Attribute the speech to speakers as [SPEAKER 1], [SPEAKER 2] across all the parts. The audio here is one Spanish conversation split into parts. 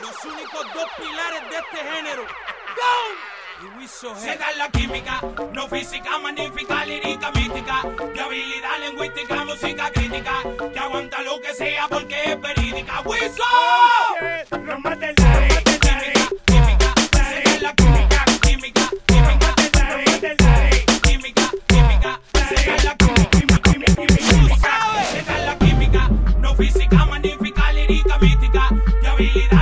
[SPEAKER 1] Los únicos dos pilares de este género. Y wiso.
[SPEAKER 2] Se da la química. No física, magnífica, lirica, mítica, De habilidad, lingüística, música, crítica. Que aguanta lo que sea porque es verídica. ¡Wiso!
[SPEAKER 3] ¡No matense! ¡Mate,
[SPEAKER 2] química! Se da la química! química, química! ¡Qué cate! Química, química, seca la química, química, química, química. Se da la química, no física, magnífica, lirita, mística, de habilidad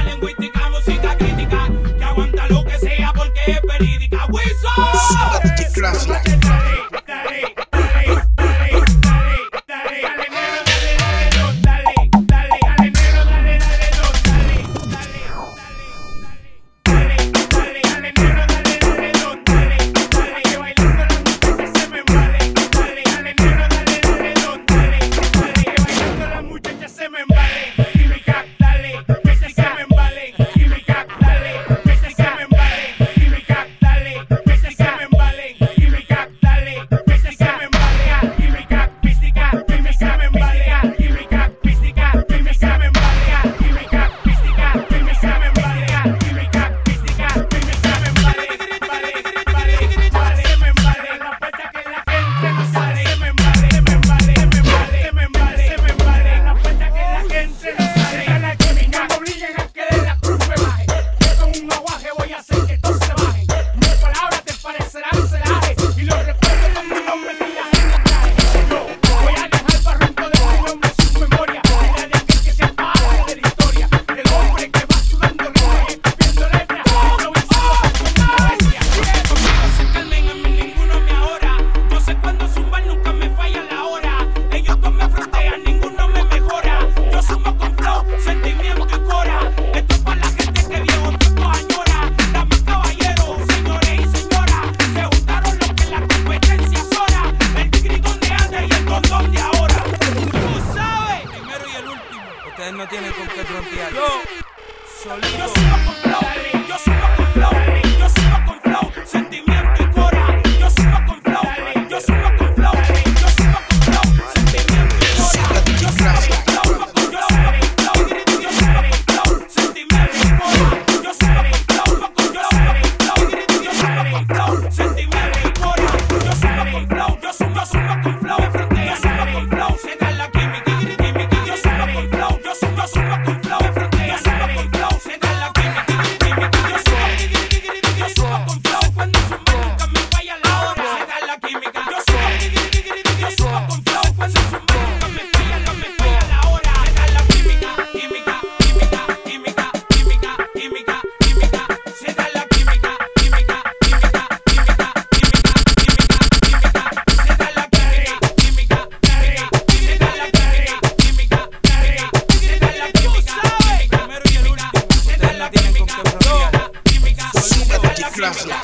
[SPEAKER 2] lo que sea porque es verídica.
[SPEAKER 1] Wilson. ustedes no tiene con qué frontear. Yo, solito.
[SPEAKER 2] gracias.